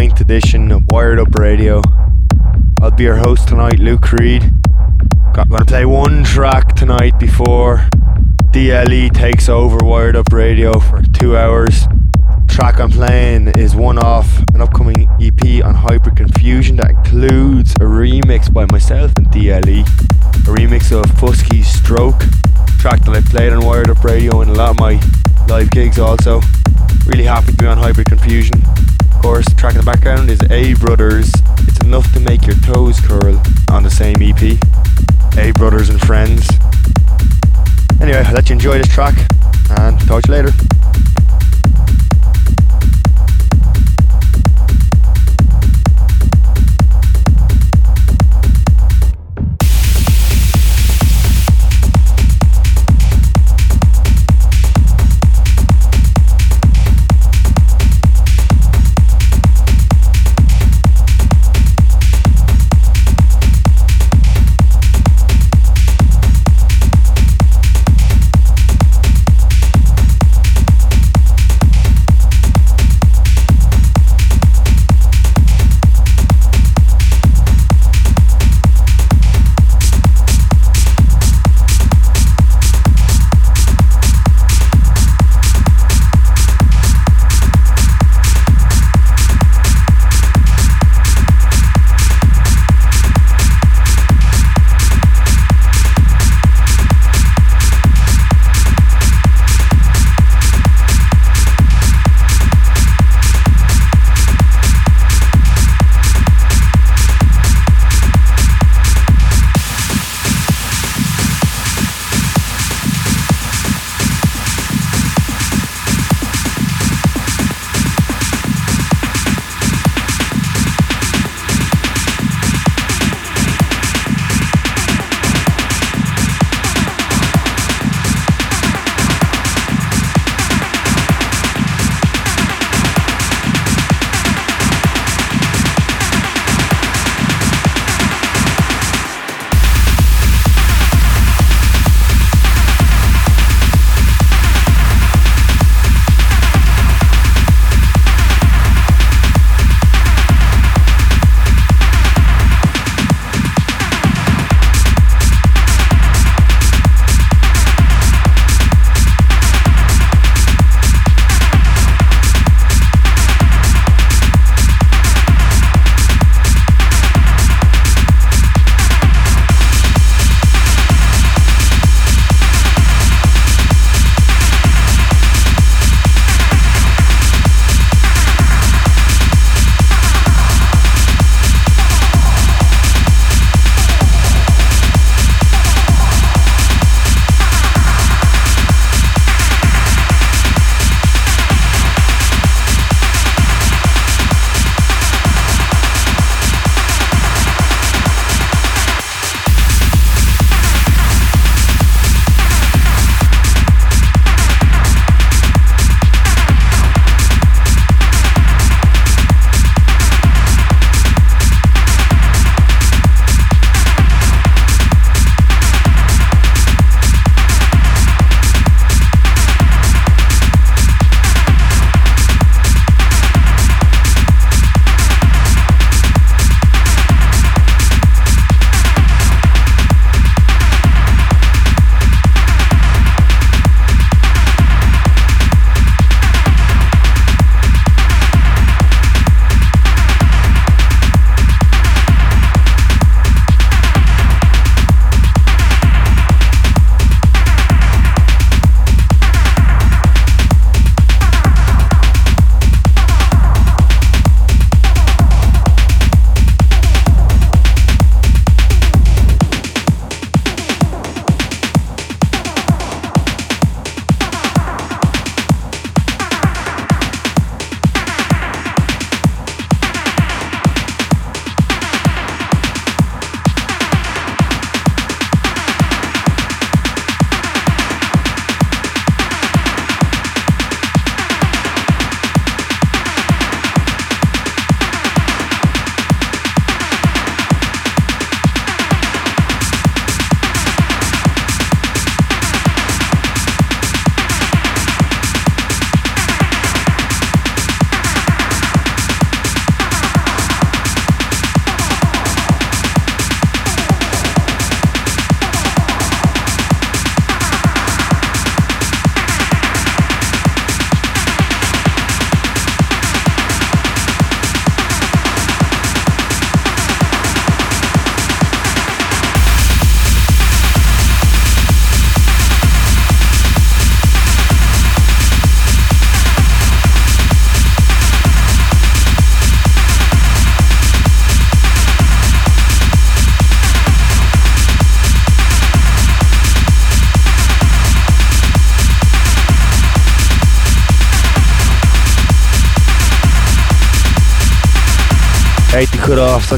this, the 69th edition of Wired Up Radio. I'll be your host tonight, Luke Creed. I'm gonna play one track tonight before DLE takes over Wired Up Radio for two hours. The track I'm playing is one off an upcoming EP on Hybrid Confusion that includes a remix by myself and DLE, a remix of Fusky's Stroke, track that I played on Wired Up Radio and a lot of my live gigs also. Really happy to be on Hybrid Confusion. Of course, the track in the background is A Brothers. It's enough to make your toes curl on the same EP. A Brothers and Friends. Anyway, I'll let you enjoy this track and talk to you later.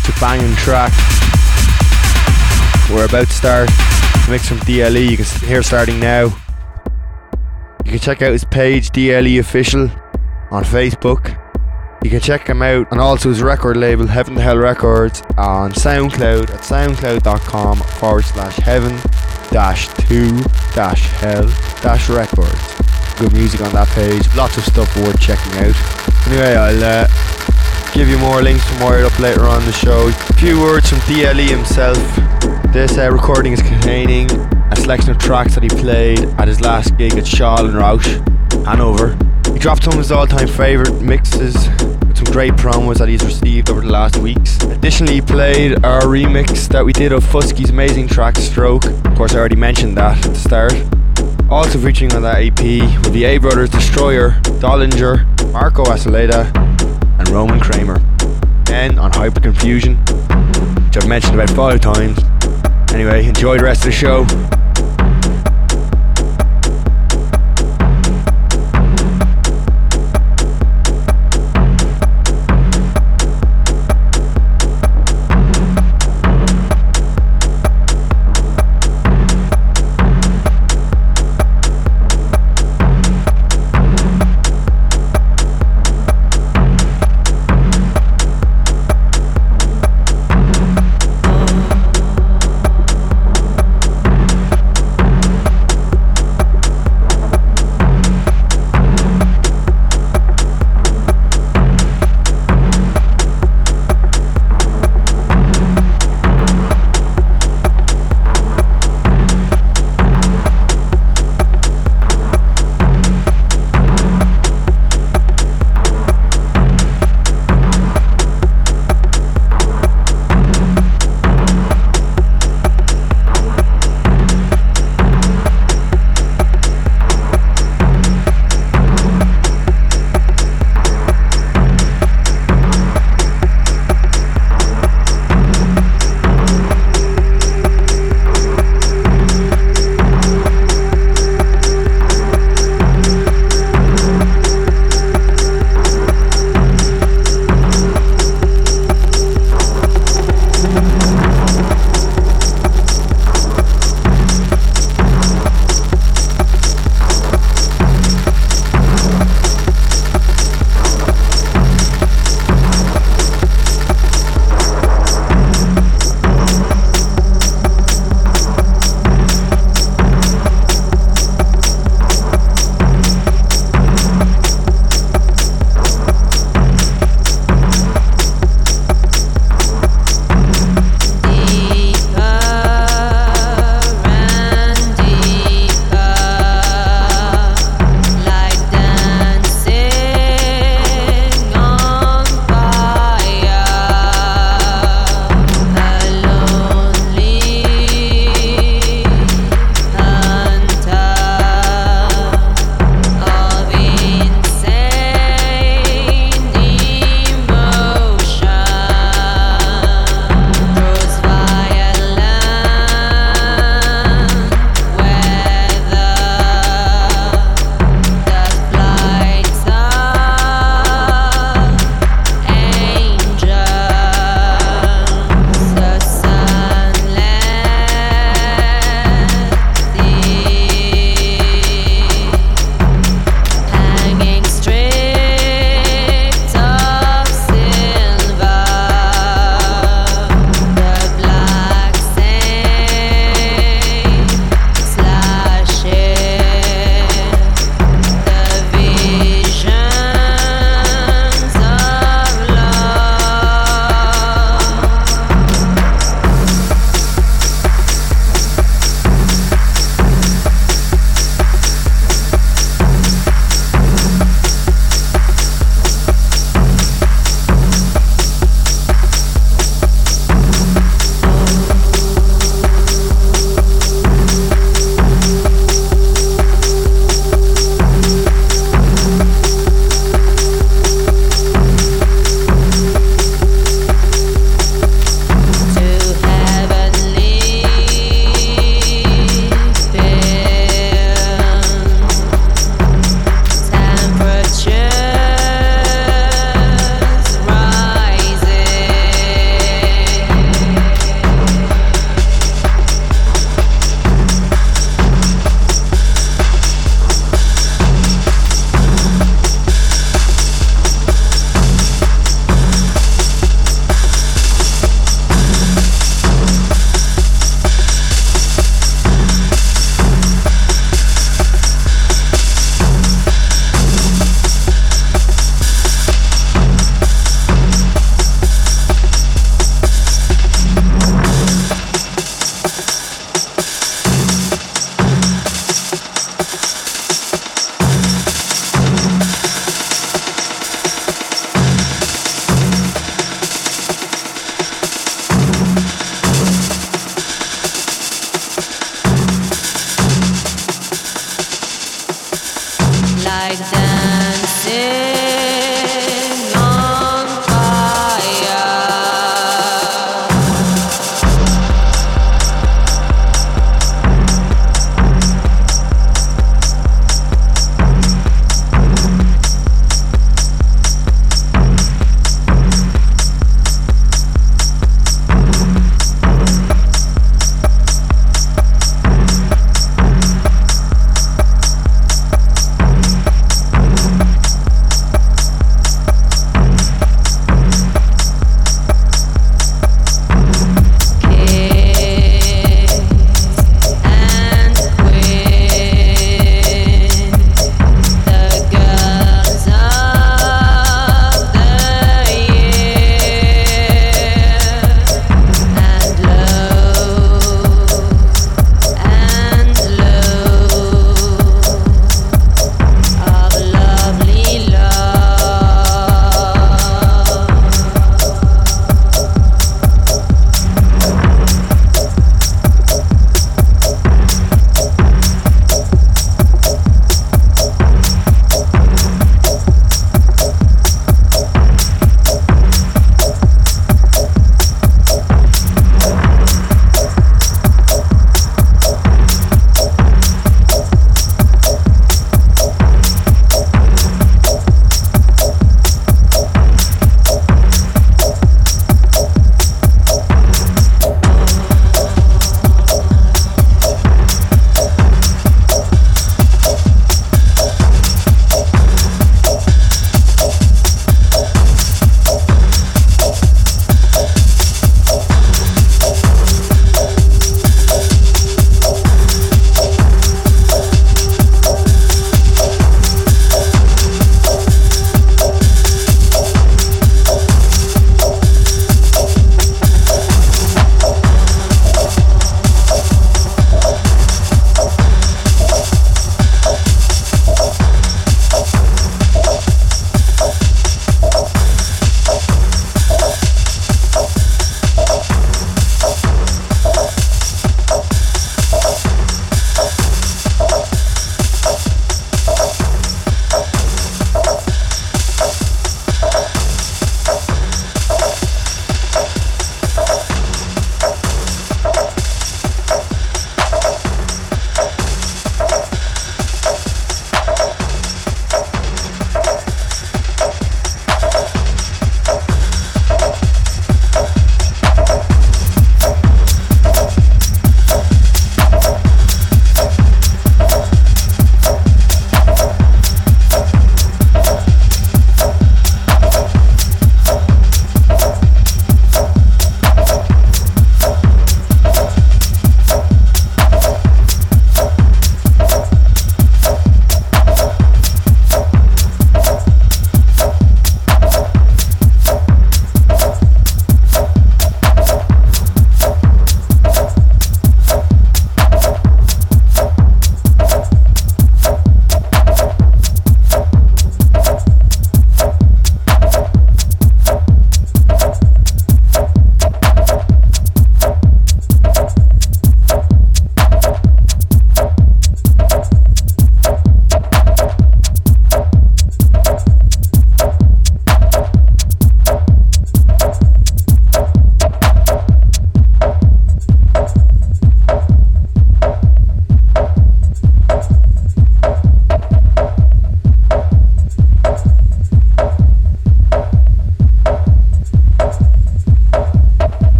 Such a banging track. We're about to start mix from DLE. You can hear starting now. You can check out his page, DLE Official, on Facebook. You can check him out and also his record label, Heaven to Hell Records, on SoundCloud at soundcloud.com forward slash heaven dash two dash hell dash records. Good music on that page, lots of stuff worth checking out. Anyway, I'll uh, give you more links from Wired Up later on the show. A few words from DLE himself. This uh, recording is containing a selection of tracks that he played at his last gig at Schall and Rausch, Hanover. He dropped some of his all-time favourite mixes with some great promos that he's received over the last weeks. Additionally, he played our remix that we did of Fusky's amazing track Stroke. Of course, I already mentioned that at the start. Also featuring on that EP were the A Brothers Destroyer, Dollinger, Marco Asaleda, and Roman Kramer. Then on Hybrid Confusion, which I've mentioned about five times. Anyway, enjoy the rest of the show.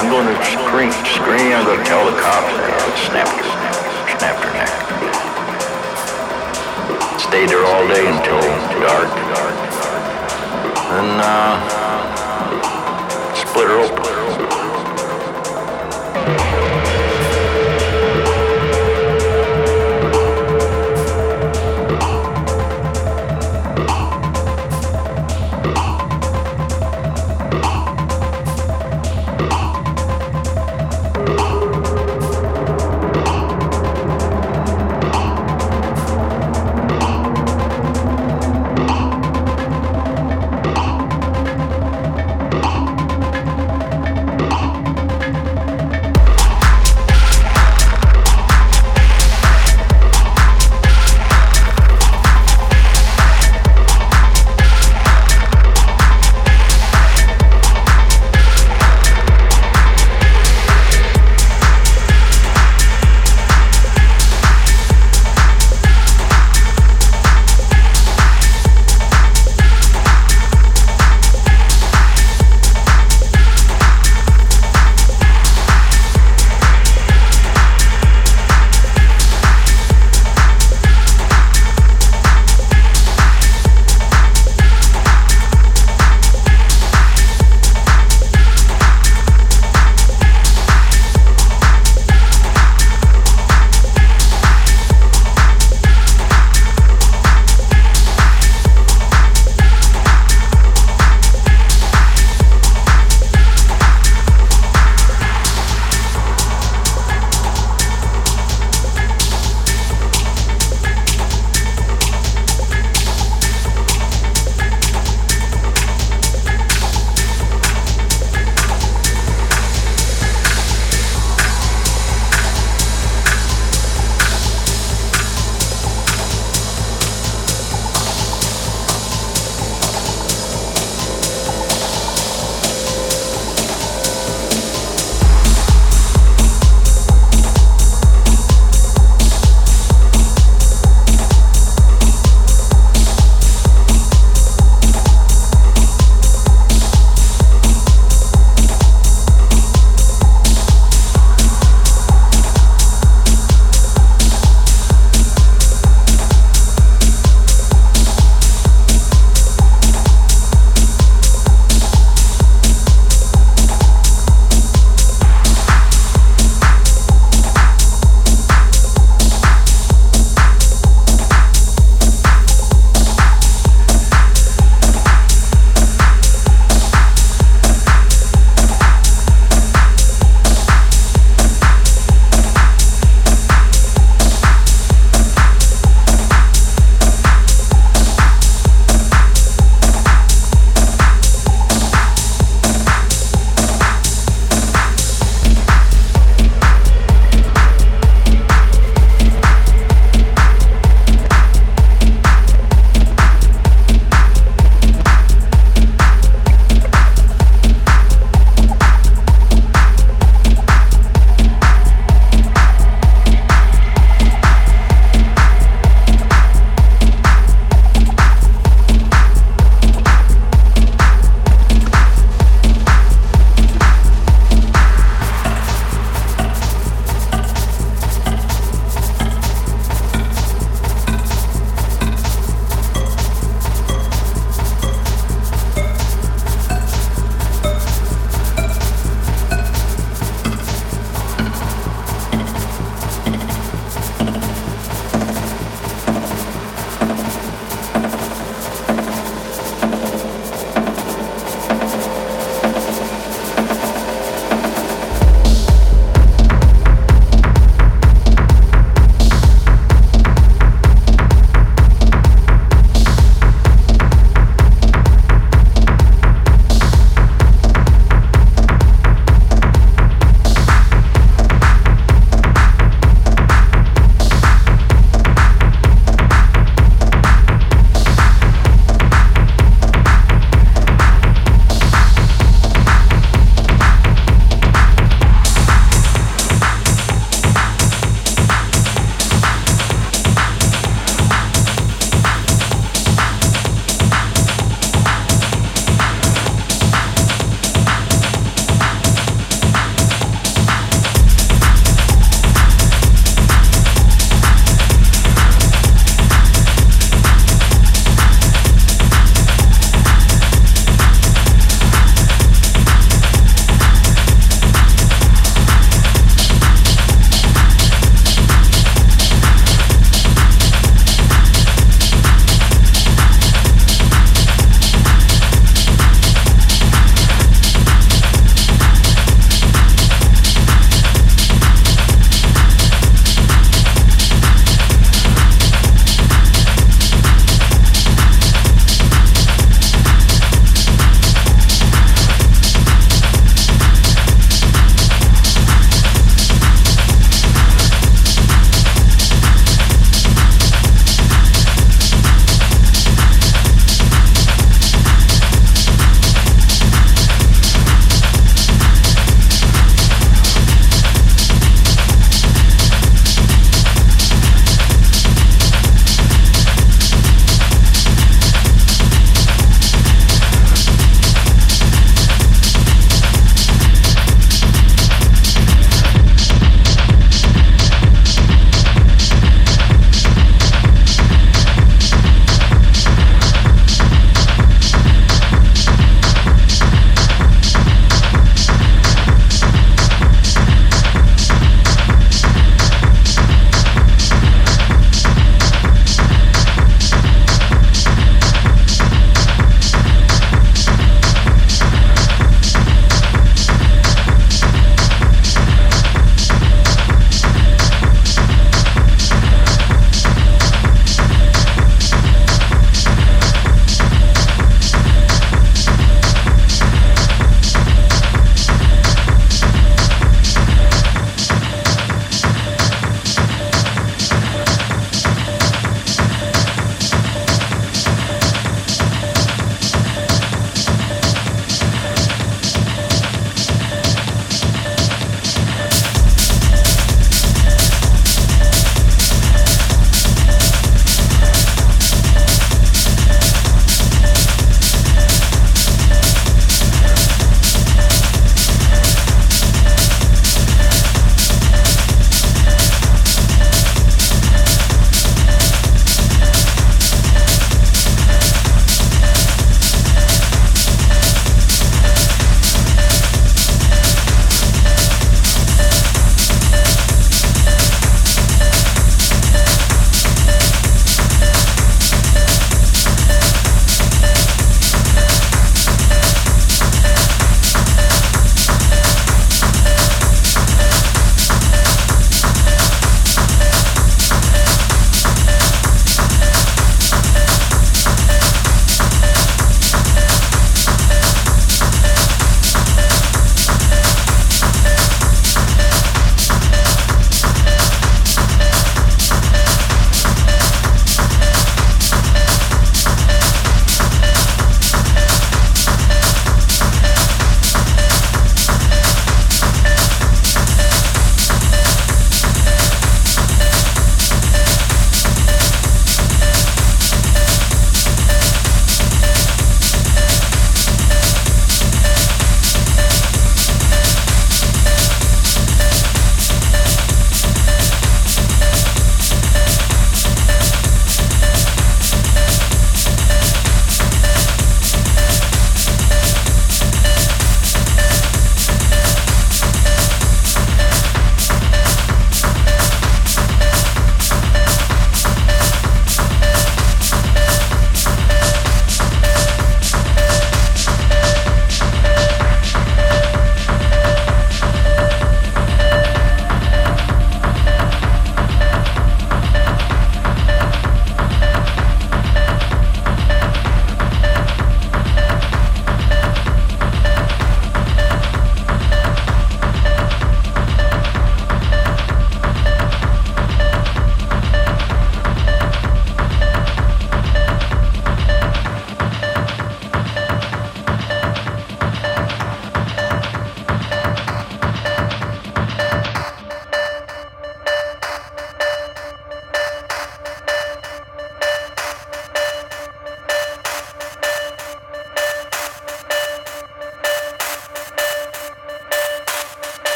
I'm going to scream, scream, I'm going to tell the cops. And snapped her, her neck. Stayed there all day until dark. And, uh, split her open.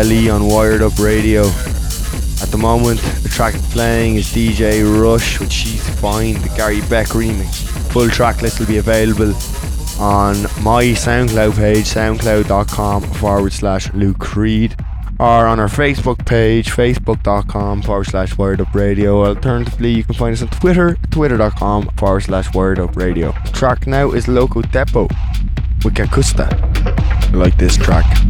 On Wired Up Radio. At the moment, the track playing is DJ Rush with She's Fine, the Gary Beck remix. Full track list will be available on my SoundCloud page, soundcloud.com forward slash Luke Creed, or on our Facebook page, facebook.com forward slash Wired Up Radio. Alternatively, you can find us on Twitter, twitter.com forward slash Wired Up Radio. Track now is Lokodepo with Gakugsa. I like this track.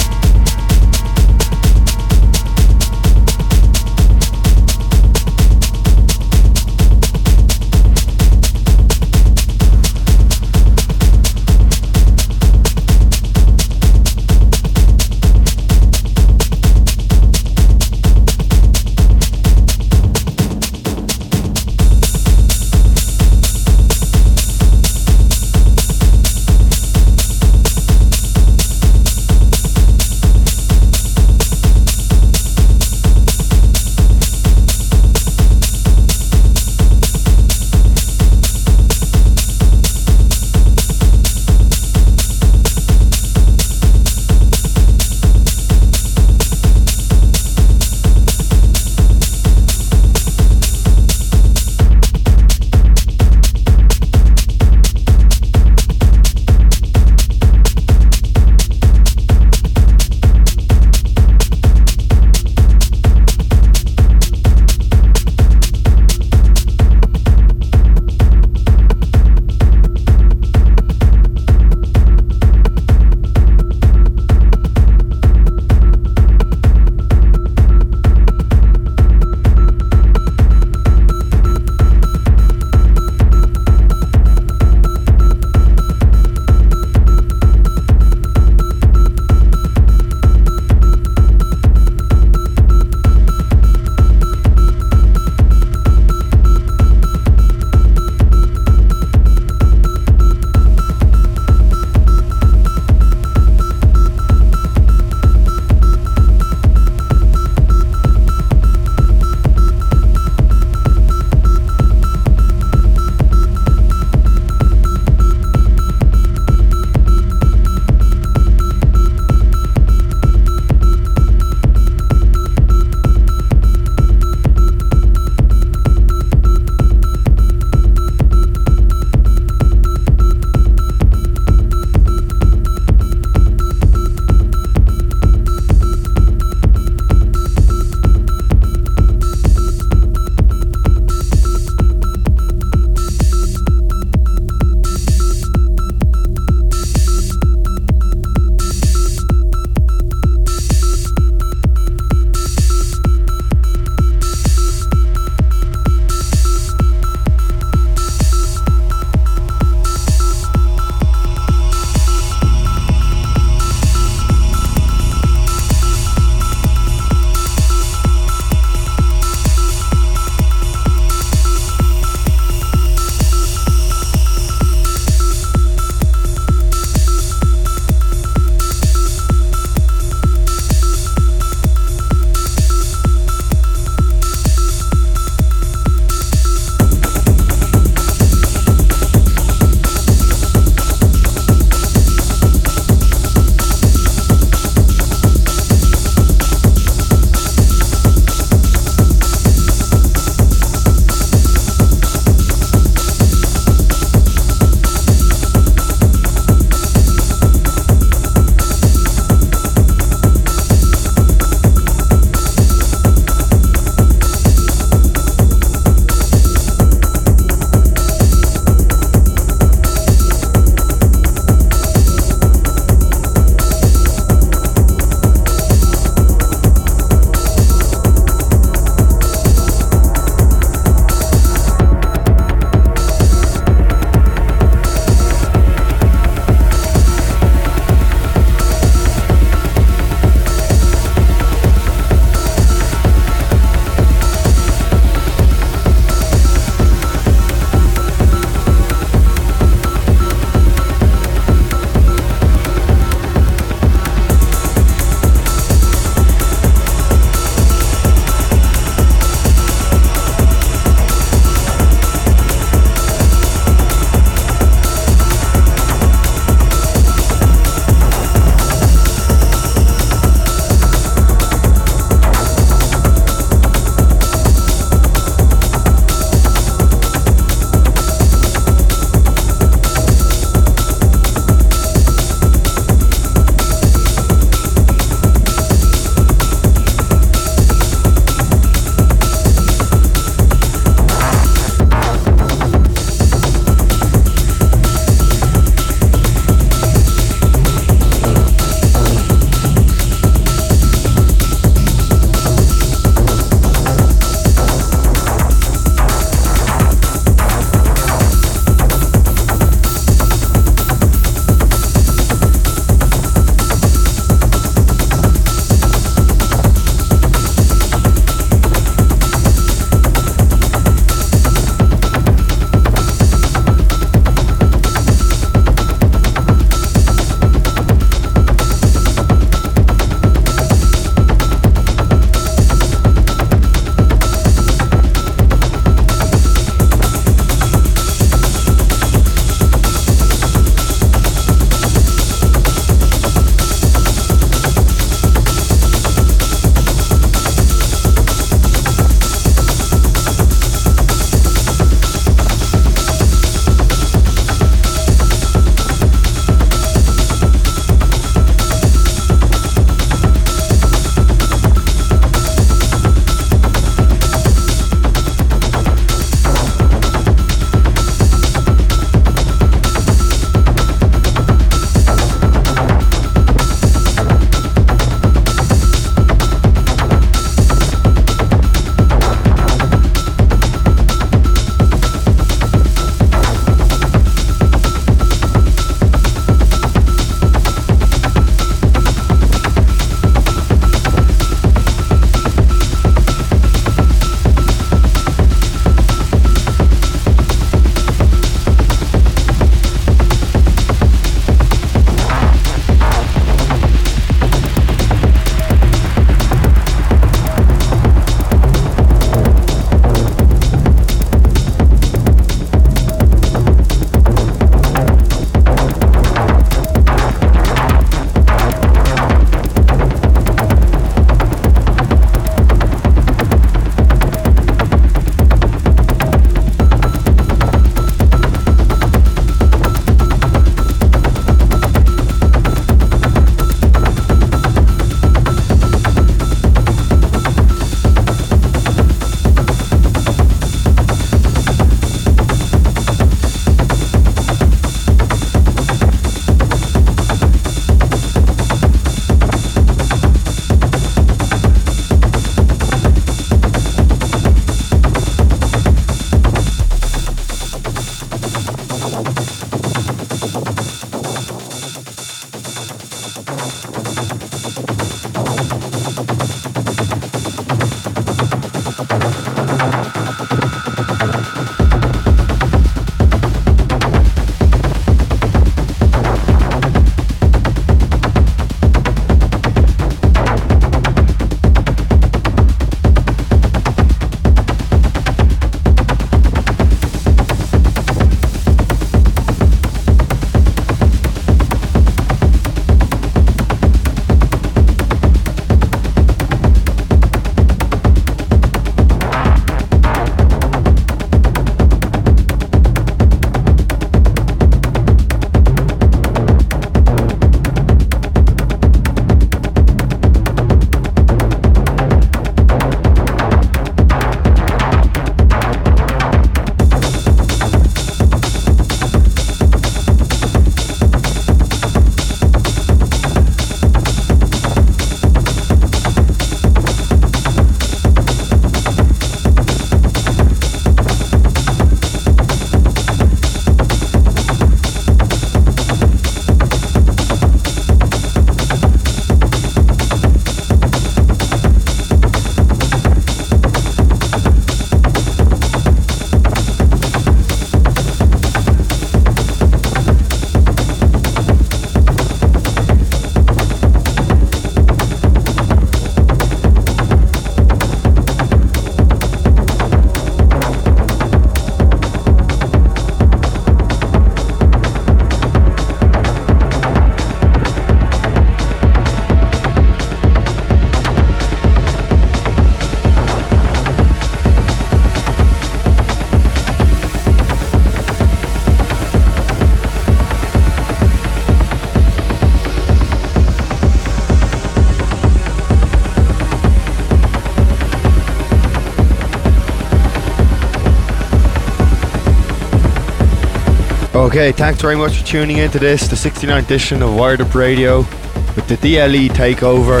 Okay, thanks very much for tuning into this, the 69th edition of Wired Up Radio with the DLE takeover.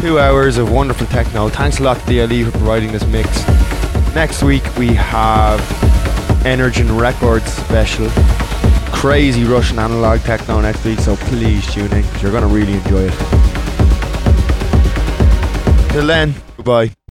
Two hours of wonderful techno. Thanks a lot to DLE for providing this mix. Next week we have Energen Records special. Crazy Russian analog techno next week, so please tune in because you're going to really enjoy it. Till then, goodbye.